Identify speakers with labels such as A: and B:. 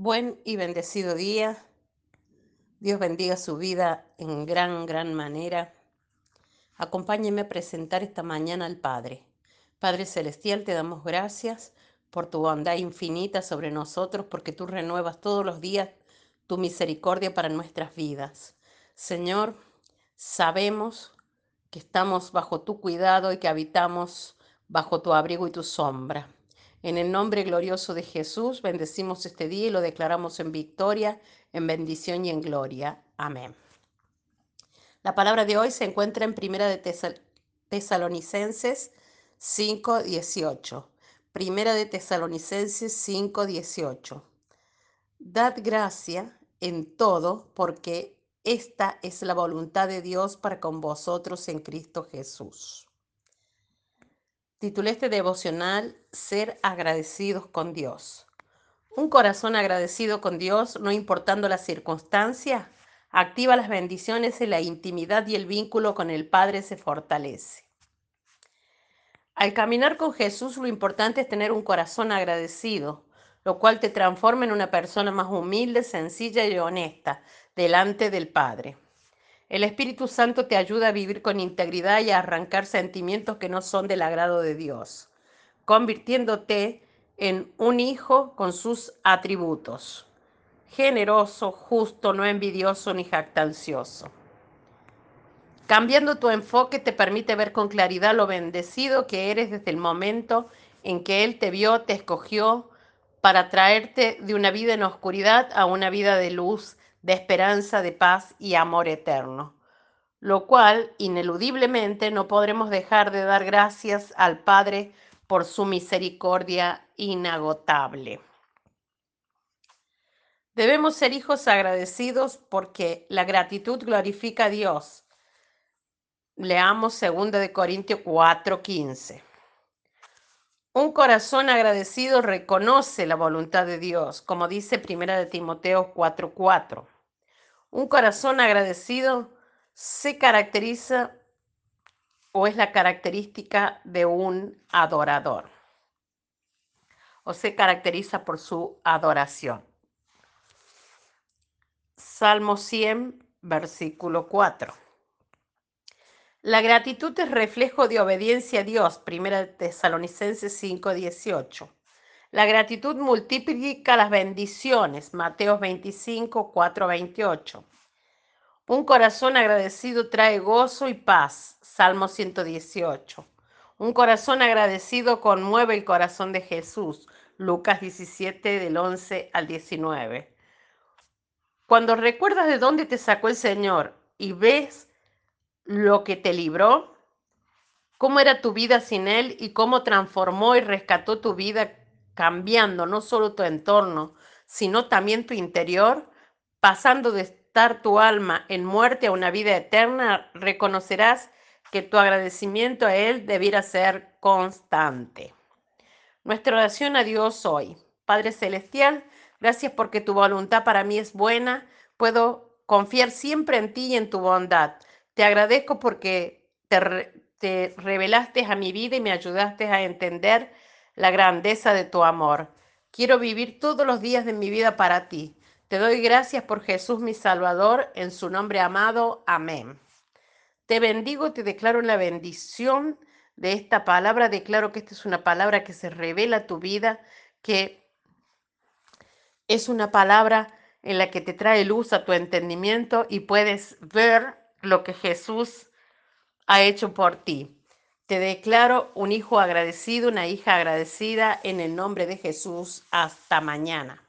A: Buen y bendecido día. Dios bendiga su vida en gran, gran manera. Acompáñeme a presentar esta mañana al Padre. Padre Celestial, te damos gracias por tu bondad infinita sobre nosotros, porque tú renuevas todos los días tu misericordia para nuestras vidas. Señor, sabemos que estamos bajo tu cuidado y que habitamos bajo tu abrigo y tu sombra. En el nombre glorioso de Jesús, bendecimos este día y lo declaramos en victoria, en bendición y en gloria. Amén. La palabra de hoy se encuentra en Primera de Tesalonicenses 5:18. Primera de Tesalonicenses 5:18. Dad gracia en todo, porque esta es la voluntad de Dios para con vosotros en Cristo Jesús. Titulé este devocional Ser agradecidos con Dios. Un corazón agradecido con Dios, no importando la circunstancia, activa las bendiciones en la intimidad y el vínculo con el Padre se fortalece. Al caminar con Jesús lo importante es tener un corazón agradecido, lo cual te transforma en una persona más humilde, sencilla y honesta delante del Padre. El Espíritu Santo te ayuda a vivir con integridad y a arrancar sentimientos que no son del agrado de Dios, convirtiéndote en un hijo con sus atributos, generoso, justo, no envidioso ni jactancioso. Cambiando tu enfoque te permite ver con claridad lo bendecido que eres desde el momento en que Él te vio, te escogió para traerte de una vida en oscuridad a una vida de luz de esperanza, de paz y amor eterno, lo cual ineludiblemente no podremos dejar de dar gracias al Padre por su misericordia inagotable. Debemos ser hijos agradecidos porque la gratitud glorifica a Dios. Leamos 2 de Corintios 4:15. Un corazón agradecido reconoce la voluntad de Dios, como dice Primera de Timoteo 4:4. Un corazón agradecido se caracteriza o es la característica de un adorador o se caracteriza por su adoración. Salmo 100, versículo 4. La gratitud es reflejo de obediencia a Dios, 1 Tesalonicenses 5:18. La gratitud multiplica las bendiciones, Mateo 25, 4, 28. Un corazón agradecido trae gozo y paz, Salmo 118. Un corazón agradecido conmueve el corazón de Jesús, Lucas 17 del 11 al 19. Cuando recuerdas de dónde te sacó el Señor y ves lo que te libró, cómo era tu vida sin Él y cómo transformó y rescató tu vida cambiando no solo tu entorno, sino también tu interior, pasando de estar tu alma en muerte a una vida eterna, reconocerás que tu agradecimiento a Él debiera ser constante. Nuestra oración a Dios hoy. Padre Celestial, gracias porque tu voluntad para mí es buena. Puedo confiar siempre en ti y en tu bondad. Te agradezco porque te, revelaste a mi vida y me ayudaste a entender la grandeza de tu amor. Quiero vivir todos los días de mi vida para ti. Te doy gracias por Jesús mi Salvador, en su nombre amado. Amén. Te bendigo, te declaro la bendición de esta palabra. Declaro que esta es una palabra que se revela a tu vida, que es una palabra en la que te trae luz a tu entendimiento y puedes ver lo que Jesús ha hecho por ti. Te declaro un hijo agradecido, una hija agradecida en el nombre de Jesús. Hasta mañana.